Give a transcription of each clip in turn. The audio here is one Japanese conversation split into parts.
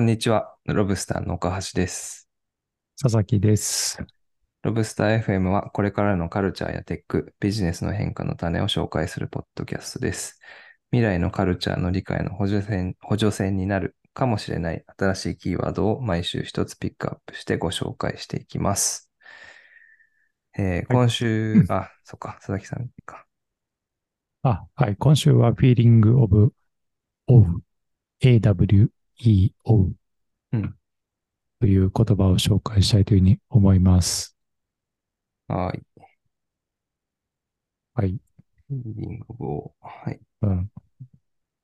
こんにちは。ロブスターの岡橋です。佐々木です。ロブスター FM はこれからのカルチャーやテック、ビジネスの変化の種を紹介するポッドキャストです。未来のカルチャーの理解の補助線補助線になるかもしれない新しいキーワードを毎週一つピックアップしてご紹介していきます。えー今週、あ、そっか、佐々木さんか。あ、はい。今週は Feeling of O A-W-E-O うんという言葉を紹介したいというふうに思います。はい。はい。リングを、はい。うん。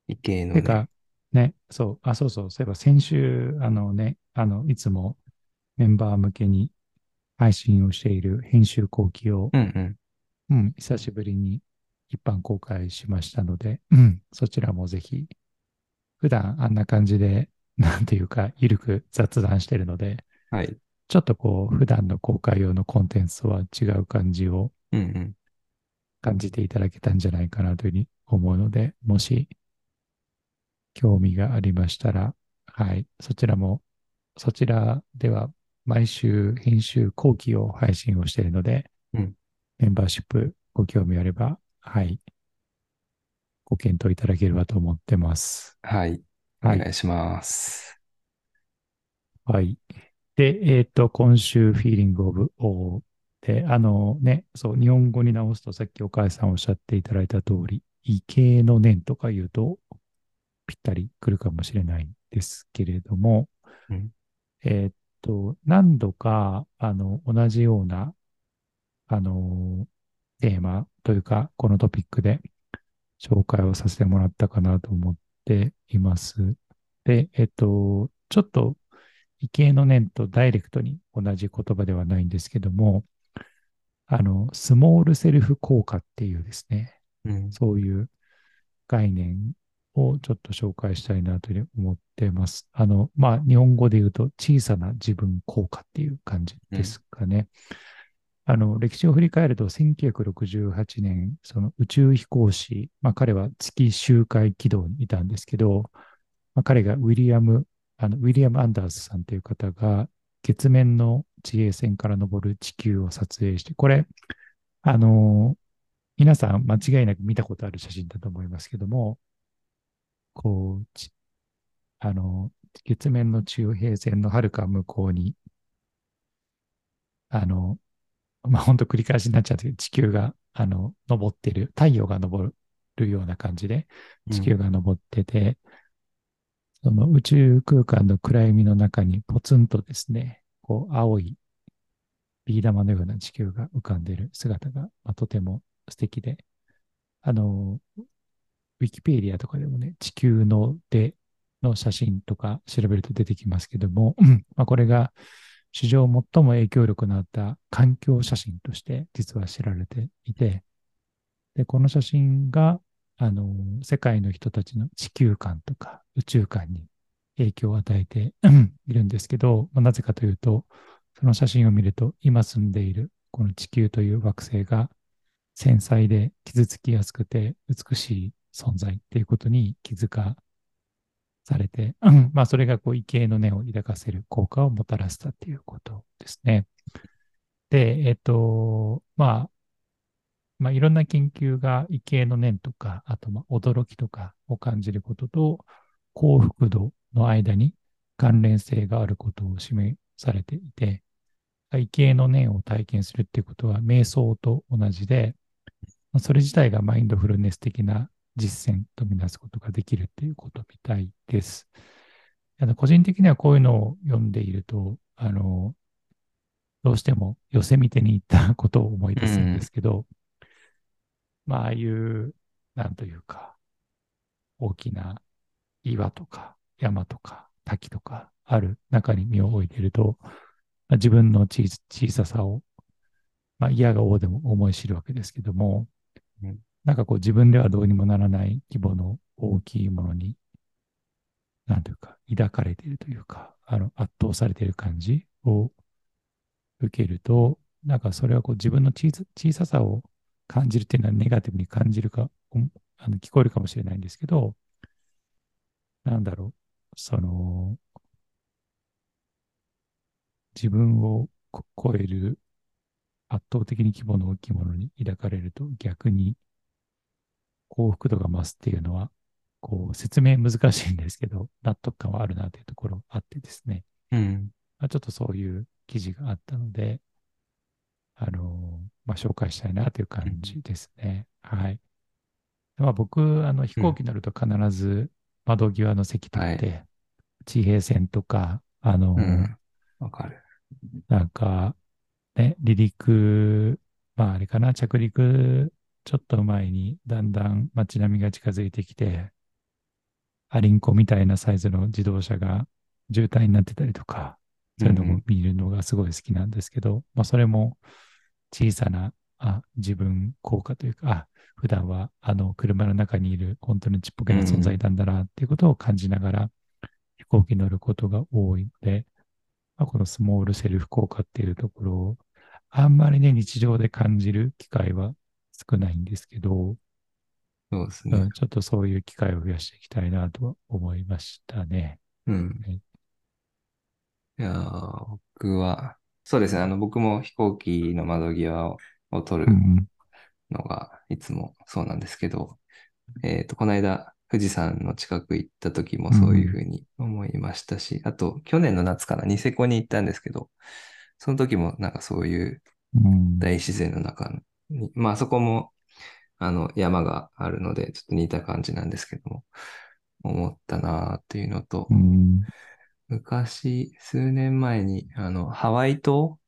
異形のね、てか、ね、そう、あ、そうそう、そういえば先週、あのね、あの、いつもメンバー向けに配信をしている編集後期を、うんうん。うん、久しぶりに一般公開しましたので、うん、そちらもぜひ、普段あんな感じで、なんていうか、ゆるく雑談してるので、はい。ちょっとこう、普段の公開用のコンテンツとは違う感じを。感じていただけたんじゃないかなというふうに思うので、もし興味がありましたら、はい、そちらも、そちらでは毎週編集後期を配信をしているので、うんメンバーシップご興味あれば、はい、ご検討いただければと思ってます。はい。おはい願いします。はい。で、えっ、と、今週、Feeling of O で、あのね、そう、日本語に直すと、さっきお母さんおっしゃっていただいた通り、異形の念とか言うと、ぴったり来るかもしれないんですけれども、うんえっと、何度か、あの、同じような、あの、テーマというか、このトピックで紹介をさせてもらったかなと思っています。で、えっと、ちょっと、異形の念とダイレクトに同じ言葉ではないんですけども、あの、スモールセルフ効果っていうですね、うん。そういう概念をちょっと紹介したいなというふうに思ってます。あの、まあ、日本語で言うと小さな自分効果っていう感じですかね。あの、歴史を振り返ると1968年、その宇宙飛行士、まあ彼は月周回軌道にいたんですけど、まあ彼がウィリアム、あの、ウィリアム・アンダースさんという方が月面の地平線から昇る地球を撮影して、これ、あの、皆さん間違いなく見たことある写真だと思いますけども、こう、ちあの、月面の中平線の遥か向こうに、あの、まあ、本当繰り返しになっちゃうけど、地球が、あの、昇ってる、太陽が昇るような感じで、地球が昇ってて、その宇宙空間の暗闇の中にポツンとですね、こう、青いビー玉のような地球が浮かんでいる姿が、まあ、とても素敵で、あの、ウィキペディアとかでもね、地球の出の写真とか調べると出てきますけども、うん。まあ、これが史上最も影響力のあった環境写真として実は知られていて、で、この写真が、あの、世界の人たちの地球観とか宇宙観に影響を与えているんですけど、まあなぜかというと、その写真を見ると、今住んでいるこの地球という惑星が繊細で傷つきやすくて美しい存在っていうことに気づかされて、まあそれがこう異形の念を抱かせる効果をもたらしたっていうことですね。で、えっと、まあ、まあいろんな研究が異形の念とか、あとま驚きとかを感じることと幸福度の間に関連性があることを示されていて、異形の念を体験するっていうことは瞑想と同じで、それ自体がマインドフルネス的な実践とみなすことができるっていうことみたいです。あの個人的にはこういうのを読んでいると、あの、どうしても寄せ見てに行ったことを思い出すんですけど、まあ、ああいう、なんというか、大きな岩とか山とか滝とかある中に身を置いていると、まあ自分の小ささを、まあ、嫌が王でも思い知るわけですけども、うんなんかこう自分ではどうにもならない規模の大きいものに、なんというか、抱かれているというか、あの、圧倒されている感じを受けると、なんかそれはこう自分の小さ小ささを感じるっていうのはネガティブに感じるか、あの聞こえるかもしれないんですけど、なんだろう、その、自分を超える圧倒的に規模の大きいものに抱かれると逆に幸福度が増すっていうのは、こう説明難しいんですけど、納得感はあるなというところあってですね。うん。まあ、ちょっとそういう記事があったので、あの、まあ、紹介したいなという感じですね。はい。まあ、僕、あの、飛行機乗ると必ず窓際の席取って、は地平線とか、あの、うん。わかる。なんか、ね、離陸、まああれかな、着陸ちょっと前にだんだん街並みが近づいてきて、アリンコみたいなサイズの自動車が渋滞になってたりとか、そういうのも見るのがすごい好きなんですけど、まあそれも小さな、あ、自分効果というか、あ、普段はあの車の中にいる本当にちっぽけな存在なんだなっていうことを感じながら飛行機に乗ることが多いので、まあ、このスモールセルフ効果っていうところをあんまりね、日常で感じる機会は少ないんですけど、そうですねうん。ちょっとそういう機会を増やしていきたいなとは思いましたね。うんはい。いやー僕は、そうですね。あの、僕も飛行機の窓際をを撮るうんのがいつもそうなんですけど、えっと、この間、富士山の近く行った時もそういうふうに思いましたし、あと、去年の夏かな、ニセコに行ったんですけど、その時もなんかそういううん大自然の中に、まあそこも、あの、山があるので、ちょっと似た感じなんですけども、思ったなーっていうのとう、ん。昔、数年前に、あの、ハワイ島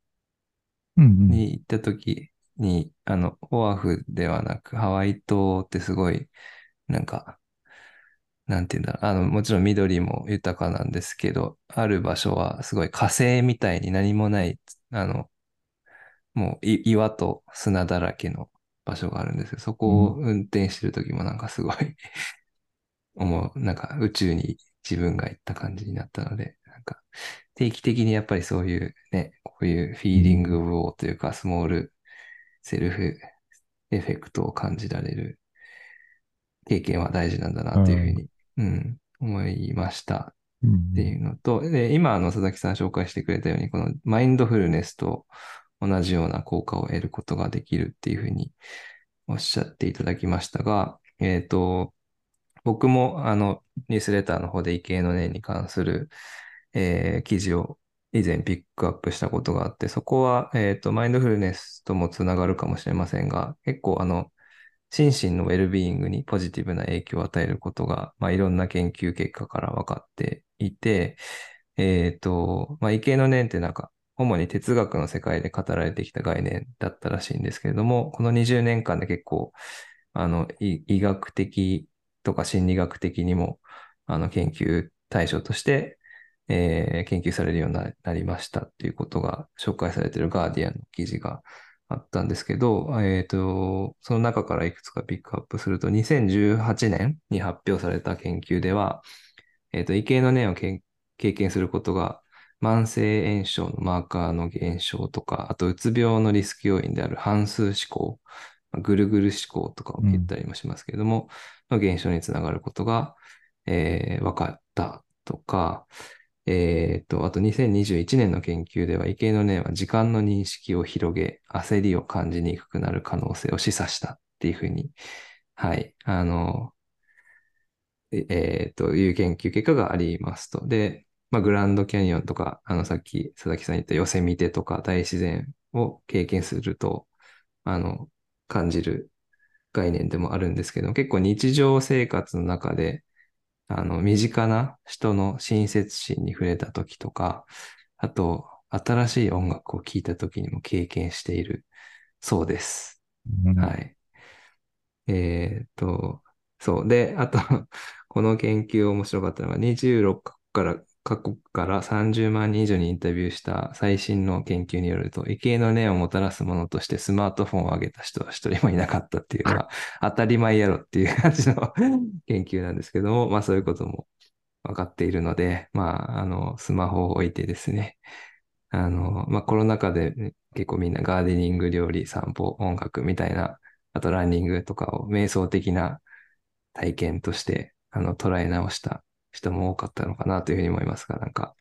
うんうん。に行った時に、あの、オアフではなく、ハワイ島ってすごい、なんか、なんていうんだろう、あの、もちろん緑も豊かなんですけど、ある場所はすごい火星みたいに何もない、あの、もうい岩と砂だらけの場所があるんですよ。そこを運転してる時もなんかすごい 思う、なんか宇宙に自分が行った感じになったので、なんか定期的にやっぱりそういうね、こういうフィーリングウォーというか、スモールセルフエフェクトを感じられる経験は大事なんだなというふうに、うん、思いました。うん。っていうのと、で、今、あの、佐々木さん紹介してくれたように、このマインドフルネスと同じような効果を得ることができるっていうふうにおっしゃっていただきましたが、えっと、僕も、あの、ニュースレターの方で異形の念に関する、えー記事を以前ピックアップしたことがあって、そこは、えっと、マインドフルネスともつながるかもしれませんが、結構、あの、心身のウェルビーイングにポジティブな影響を与えることが、まあ、いろんな研究結果から分かっていて、えっと、まあ、異形の念ってなんか、主に哲学の世界で語られてきた概念だったらしいんですけれども、この20年間で結構、あの、医学的とか心理学的にも、あの、研究対象として、えー研究されるようになりましたっていうことが紹介されているガーディアンの記事があったんですけど、えっと、その中からいくつかピックアップすると、2018年に発表された研究では、えっと、異形の念を経験することが、慢性炎症のマーカーの減少とか、あと、うつ病のリスク要因である半数思考、ぐるぐる思考とかを言ったりもしますけれども、の減少につながることが、えー分かったとか、えっと、あと2021年の研究では、異形の念は時間の認識を広げ、焦りを感じにくくなる可能性を示唆したっていうふうに、はい、あの、ええーという研究結果がありますと。で、まあ、グランドキャニオンとか、あの、さっき佐々木さん言ったヨセミテとか大自然を経験すると、あの、感じる概念でもあるんですけど、結構日常生活の中で、あの、身近な人の親切心に触れた時とか、あと、新しい音楽を聴いた時にも経験しているそうです。うんはい。えーっと、そう。で、あと、この研究面白かったのが、26カ国から、各国から30万人以上にインタビューした最新の研究によると、異形の念をもたらすものとしてスマートフォンを上げた人は一人もいなかったっていうのは、当たり前やろっていう感じの研究なんですけども、まあそういうことも分かっているので、まあ、あの、スマホを置いてですね、あの、まあコロナ禍でね結構みんなガーデニング、料理、散歩、音楽みたいな、あとランニングとかを瞑想的な体験として、あの、捉え直した人も多かったのかなというふうに思いますが、なんか、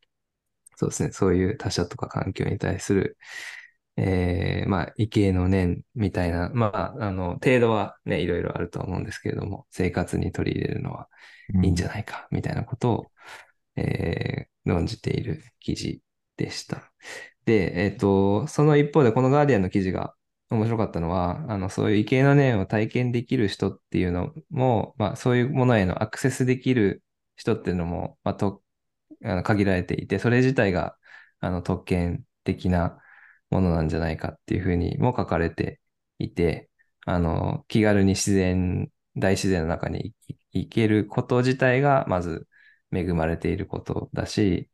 そうですね、そういう他者とか環境に対する、えー、まあ、畏敬の念みたいな、まあ、あの、程度はね、いろいろあるとは思うんですけれども、生活に取り入れるのはいいんじゃないか、みたいなことを、えー、論じている記事でした。で、えっと、その一方で、このガーディアンの記事が面白かったのは、あの、そういう畏敬の念を体験できる人っていうのも、まあ、そういうものへのアクセスできる人っていうのも、まあ、と、あの限られていて、それ自体が、あの、特権的なものなんじゃないかっていうふうにも書かれていて、あの、気軽に自然、大自然の中に行けること自体が、まず恵まれていることだし、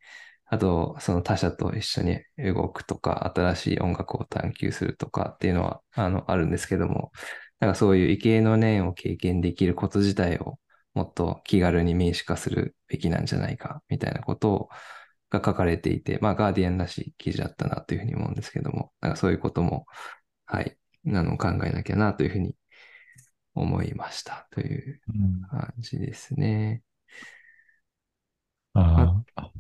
あと、その他者と一緒に動くとか、新しい音楽を探求するとかっていうのは、あの、あるんですけども、なんかそういう畏敬の念を経験できること自体をもっと気軽に民主化するべきなんじゃないか、みたいなことが書かれていて、まあ、ガーディアンらしい記事だったなというふうに思うんですけども、なんかそういうことも、はい、あの、考えなきゃなというふうに思いましたといううん感じですね。ああ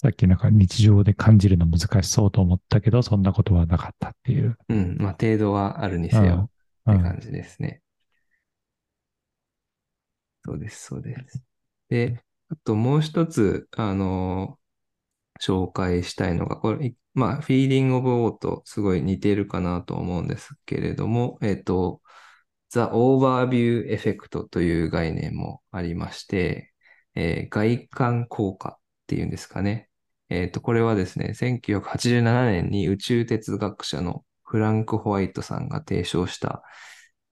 さっきなんか日常で感じるの難しそうと思ったけど、そんなことはなかったっていう。うん、まあ、程度はあるにせようんって感じですね。そうです、そうです。で、あともう一つ、あの、紹介したいのが、これ、まあ、フィーリングオブオーとすごい似てるかなと思うんですけれども、えっと、The Overview Effect という概念もありまして、えー外観効果っていうんですかね。えっと、これはですね、1987年に宇宙哲学者のフランク・ホワイトさんが提唱した、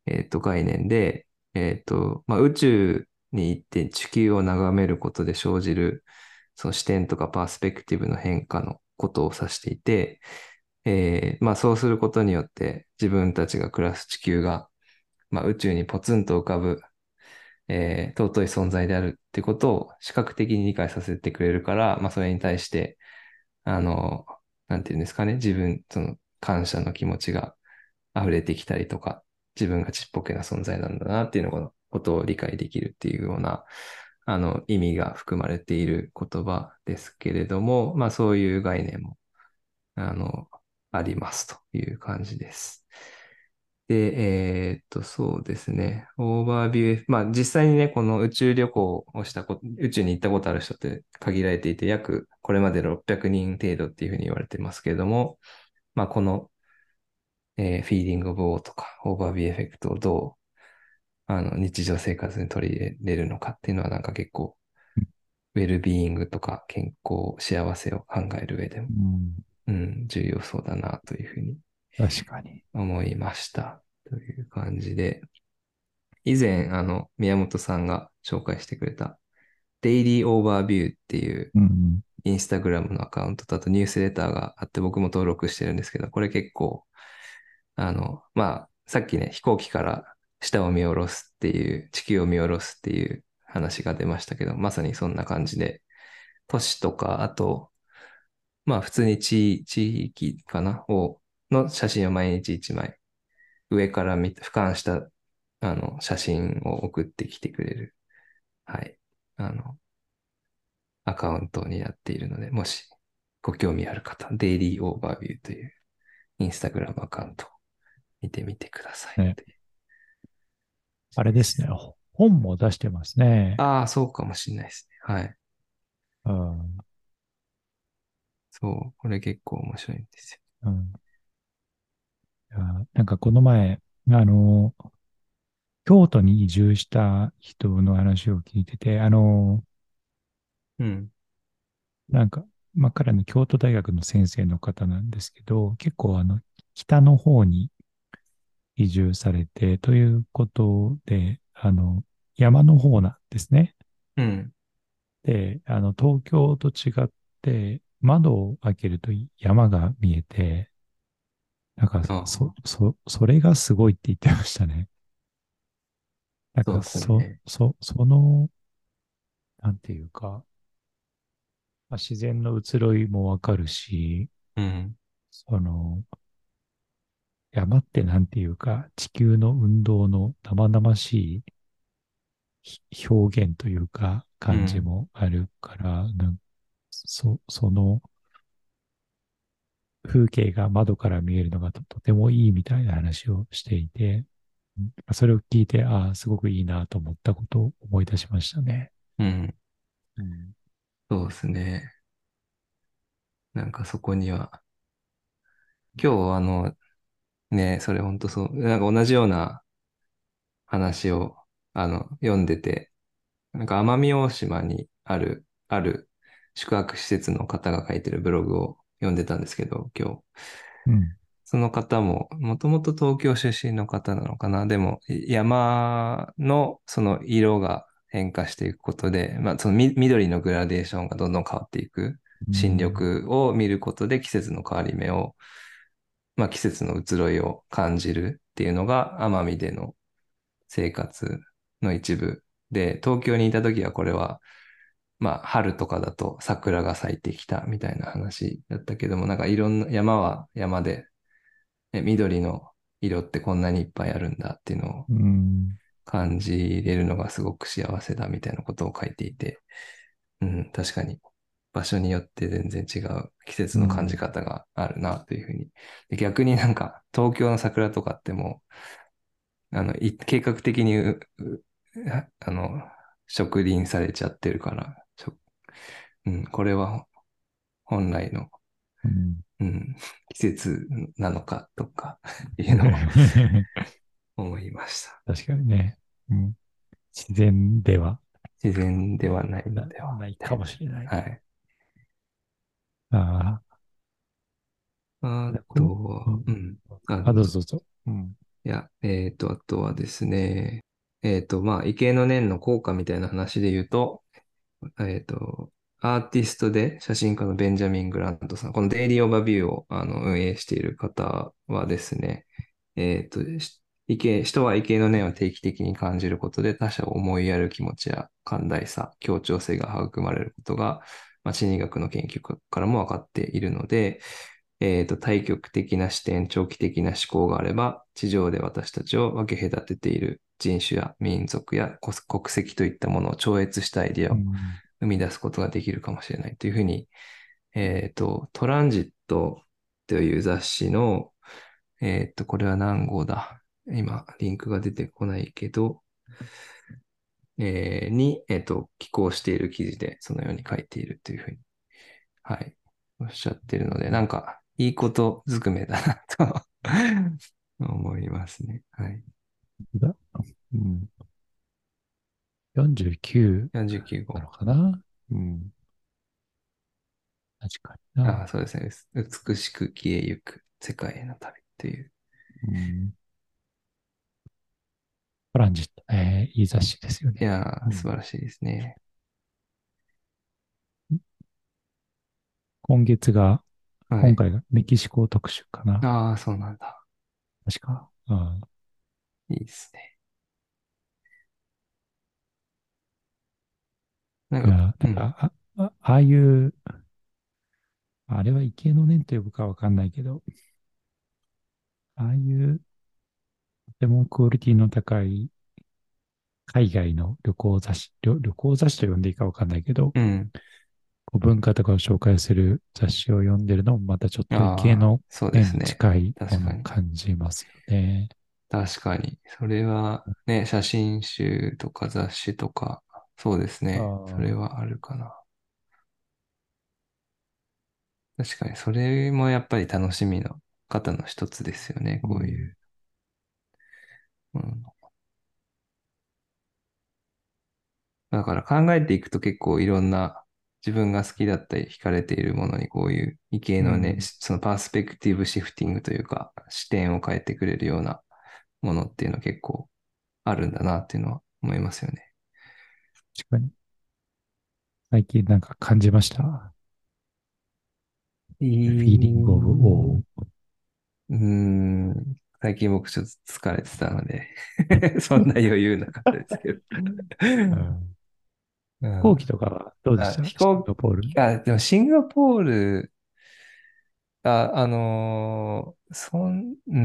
えっと、概念で、えっと、まあ、宇宙に行って地球を眺めることで生じる、その視点とかパースペクティブの変化のことを指していて、えーまあそうすることによって自分たちが暮らす地球が、まあ宇宙にポツンと浮かぶ、えー尊い存在であるってことを視覚的に理解させてくれるから、まあそれに対して、あの、なんていうんですかね、自分、その感謝の気持ちが溢れてきたりとか、自分がちっぽけな存在なんだなっていうのことを理解できるっていうような、あの、意味が含まれている言葉ですけれども、まあそういう概念も、あの、ありますという感じです。で、えーっと、そうですね。オーバービュー、まあ実際にね、この宇宙旅行をしたこと、宇宙に行ったことある人って限られていて、約これまで600人程度っていうふうに言われてますけれども、まあこの、えー feeling of awe とか、 overview effect をどう、あの、日常生活に取り入れれるのかっていうのはなんか結構、ウェルビーイングとか健康、幸せを考える上でもう、ん、うん、重要そうだなというふうに確かに。思いました。という感じで、以前、あの、宮本さんが紹介してくれた、 Daily Overview っていううん、インスタグラムのアカウントとあとニュースレターがあって僕も登録してるんですけど、これ結構、あの、まあ、さっきね、飛行機から下を見下ろすっていう、地球を見下ろすっていう話が出ましたけど、まさにそんな感じで、都市とか、あと、まあ普通に地地域かなを、の写真を毎日1枚、上から見、俯瞰した、あの、写真を送ってきてくれる、はい、あの、アカウントになっているので、もしご興味ある方、デイリーオーバービューというインスタグラムアカウント見てみてください。ねあれですね。本も出してますね。ああ、そうかもしれないですね。はい。うんそう、これ結構面白いんですうんなんかこの前、あの、京都に移住した人の話を聞いてて、あの、よ。うん。なんか、まあ、彼の京都大学の先生の方なんですけど、結構あの、北の方に移住されて、ということで、あの、山の方なんですね。うん。で、あの、東京と違って、窓を開けると山が見えて、なんかああ、そ、そ、それがすごいって言ってましたね。なんか、そ、ねそ、その、なんていうか、まあ、自然の移ろいもわかるし、うん。その、山ってなんていうか、地球の運動の生々しいひ表現というか、感じもあるから、なんそ、その風景が窓から見えるのがととてもいいみたいな話をしていて、うんそれを聞いて、ああ、すごくいいなと思ったことを思い出しましたね。うん。うんそうですね。なんかそこには、今日あの、ね、それ本当そう、なんか同じような話を、あの、読んでて、なんか奄美大島にある、ある宿泊施設の方が書いてるブログを読んでたんですけど、今日。うん。その方も、もともと東京出身の方なのかな。でも、山のその色が変化していくことで、まあ、そのみ緑のグラデーションがどんどん変わっていく。新緑を見ることで季節の変わり目を、まあ季節の移ろいを感じるっていうのが奄美での生活の一部で、東京にいた時はこれは、まあ春とかだと桜が咲いてきたみたいな話だったけども、なんかいろんな山は山で、え緑の色ってこんなにいっぱいあるんだっていうのをうん。感じれるのがすごく幸せだみたいなことを書いていて、うん、確かに場所によって全然違う季節の感じ方があるなというふうに。で逆になんか東京の桜とかってもう、あの、い計画的にう、うあの、植林されちゃってるから、うん、これは本来の、うんうん、季節なのかとか いうのを思いました。確かにね。うん。自然では自然ではないなのでは。ないかもしれない。はい。ああでとはこ、うん。ああ。あ、どうぞどうぞ。うん。いや、えっと、あとはですね、えっと、まあ、畏敬の念の効果みたいな話で言うと、えっと、アーティストで写真家のベンジャミン・グラントさん、このデイリーオーバービューをあの運営している方はですね、えっと、し畏敬人は畏敬の念を定期的に感じることで他者を思いやる気持ちや寛大さ、協調性が育まれることが、まあ、心理学の研究からも分かっているので、えっと、対極的な視点、長期的な思考があれば、地上で私たちを分け隔てている人種や民族や国国籍といったものを超越したアイデアをうん。生み出すことができるかもしれないというふうに、えっと、トランジットという雑誌の、えっと、これは何号だ？今、リンクが出てこないけど、えーに、えっと、寄稿している記事でそのように書いているというふうに、はい、おっしゃっているので、なんか、いいことずくめだなと 思いますね。はい。だ？うん。49 49号な。のかな？うん。確かにな。ああ、そうですね。美しく消えゆく世界への旅という。うん。トランジット、えーいい雑誌ですよね。いやー、うん素晴らしいですね。今月が、はい。今回がメキシコ特集かな。ああ、そうなんだ。確か。うんいいですね。なんか、なんか、ああああいう、あれは畏敬の念と呼ぶかわかんないけど、ああいう、とてもクオリティの高い海外の旅行雑誌、旅旅行雑誌と呼んでいいかわかんないけど、うん。こう文化とかを紹介する雑誌を読んでるのもまたちょっとあ畏敬のあ、そうで念にすね。近いも確かにのを感じますよね。確かに。それはね、写真集とか雑誌とか、そうですねそれはあるかな。確かに、それもやっぱり楽しみの方の一つですよね。こういう。うんだから考えていくと結構いろんな自分が好きだったり惹かれているものにこういう異形のね、うんそのパースペクティブシフティングというか視点を変えてくれるようなものっていうのは結構あるんだなっていうのは思いますよね。確かに。最近なんか感じました？フフィーリングオブオー。うーん。最近僕ちょっと疲れてたので そんな余裕なかったですけど。うんうん飛行機とかはどうでした？あ飛行シンガポール？あ、でもシンガポール、あ、あのーそん、うー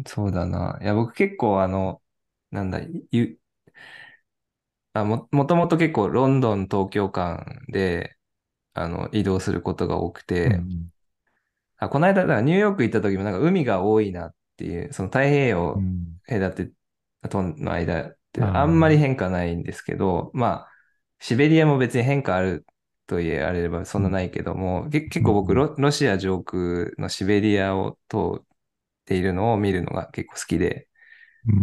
ん、そうだな。いや、僕結構あの、なんだ、ゆ、あ、も、もともと結構ロンドン、東京間で、あの、移動することが多くて、うんあ、この間、だからニューヨーク行った時もなんか海が多いなっていう、その太平う洋ん。隔てとの間ってあんまり変化ないんですけど、まあ、シベリアも別に変化あると言われればそんなないけども、け結構僕うん。ロ、ロシア上空のシベリアを通っているのを見るのが結構好きで、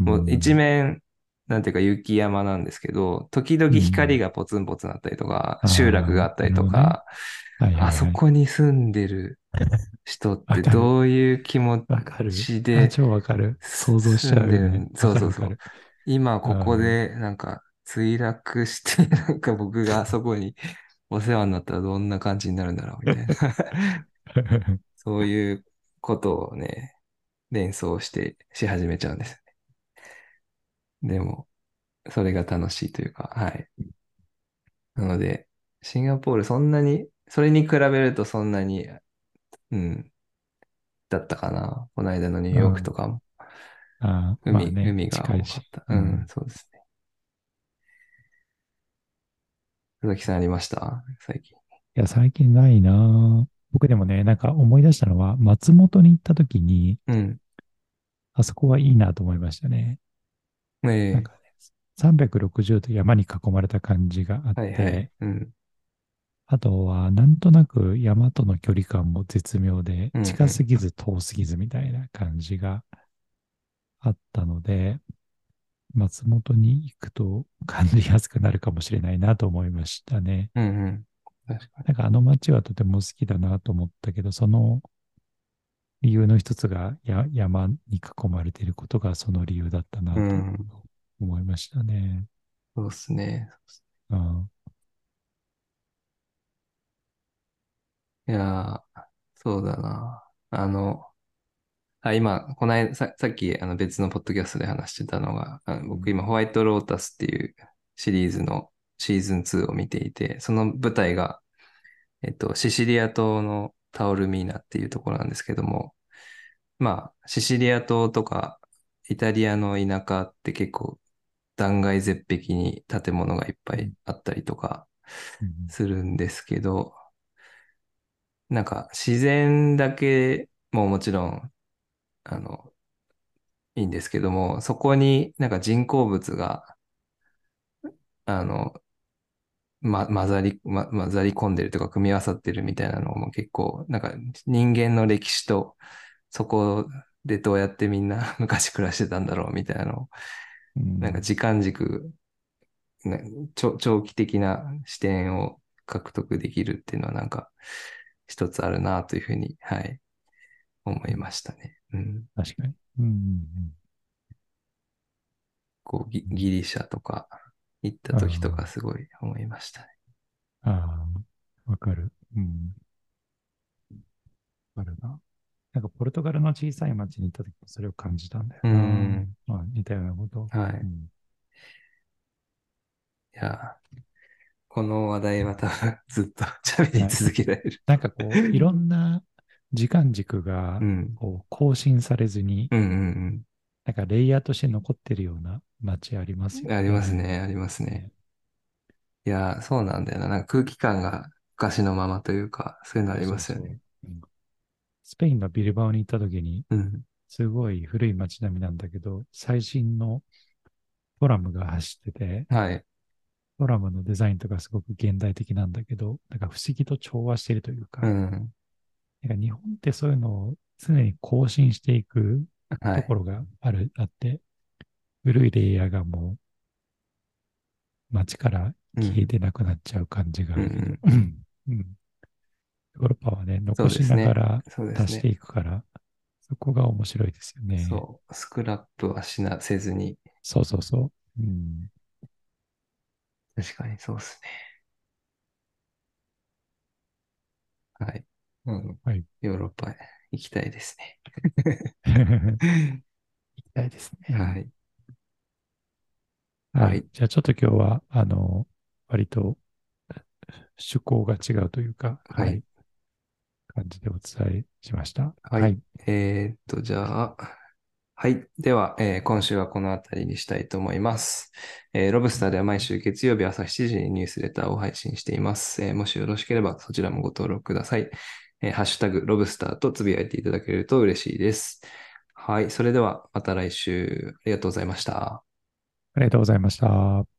もう一面、なんていうか雪山なんですけど、時々光がポツンポツンあったりとか、うん集落があったりとか、はいはいはい。あそこに住んでる人ってどういう気持ちで超わかる。想像しちゃうね。そうそうそう。今ここでなんか墜落して、なんか僕があそこに お世話になったらどんな感じになるんだろうみたいな。る そういうことをね、連想してし始めちゃうんです。でも、それが楽しいというか、はい。なので、シンガポールそんなに、それに比べるとそんなに、うん、だったかな。この間のニューヨークとかも。あー海、まあね海が多かっ。た。うん、そうですね。佐々木さんありました？最近。いや、最近ないなぁ僕でもね、なんか思い出したのは、松本に行った時に、うん。あそこはいいなと思いましたね。ええなんかね、360度山に囲まれた感じがあって、はいはい。うん。あとは、なんとなく山との距離感も絶妙でうんう、ん近すぎず遠すぎずみたいな感じがあったので、松本に行くと感じやすくなるかもしれないなと思いましたね。うんうん。確かなんかあの街はとても好きだなと思ったけど、その理由の一つがや山に囲まれていることがその理由だったなに。とうん。思いましたね。そうですね。うんいやー、そうだな。あの、あ、今、この間、さ、さっきあの別のポッドキャストで話してたのが、あの僕今、ホワイトロータスっていうシリーズのシーズン2を見ていて、その舞台が、えっと、シシリア島のタオルミーナっていうところなんですけども、まあ、シシリア島とか、イタリアの田舎って結構断崖絶壁に建物がいっぱいあったりとかうんするんですけど、なんか自然だけももちろん、あの、いいんですけども、そこになんか人工物が、あの、ま、混ざり、ま、混ざり込んでるとか組み合わさってるみたいなのも結構、なんか人間の歴史とそこでどうやってみんな 昔暮らしてたんだろうみたいなのを、うんなんか時間軸、ね長長期的な視点を獲得できるっていうのはなんか一つあるなというふうに、はい、思いましたね。うん。確かに。うんうんこうギ、ギリシャとか行った時とかすごい思いましたね。うん、ああ、わかる。うん。わかるな。なんかポルトガルの小さい町に行った時もそれを感じたんだよな。うんまあ、似たようなこと。はい。いうんや、この話題は多分ずっと喋り続けられる。なんかこう、いろんな時間軸がうん。こう更新されずに、うんうんなんかレイヤーとして残ってるような街ありますうん。よね。ありますね、ありますね。いや、そうなんだよな。なんか空気感が昔のままというか、そういうのありますよね。そうそううんスペインのビルバオに行った時に、うん。すごい古い街並みなんだけど、最新のトラムが走ってて、はい。トラムのデザインとかすごく現代的なんだけど、なんか不思議と調和しているというか、うん。なんか日本ってそういうのを常に更新していくはい。ところがある、あって、古いレイヤーがもう街から消えてなくなっちゃう感じがあうんうる。ん。ヨーロッパはね、残しながらそうですね。足していくから、そこが面白いですよね。そう。スクラップはしな、せずに。そうそうそう。うん、確かにそうですね。はい。うん。はいヨーロッパへ行きたいですね。行きたいですね。はい。ははいい。じゃあちょっと今日は、あの、割と趣向が違うというか、はい感じでお伝えしました。はいえーっと、じゃあ、はい。では、えー今週はこの辺りにしたいと思います。えーロブスターでは毎週月曜日朝7時にニュースレターを配信しています。えーもしよろしければそちらもご登録ください。えーハッシュタグロブスターとつぶやいていただけると嬉しいです。はい。それではまた来週ありがとうございました。ありがとうございました。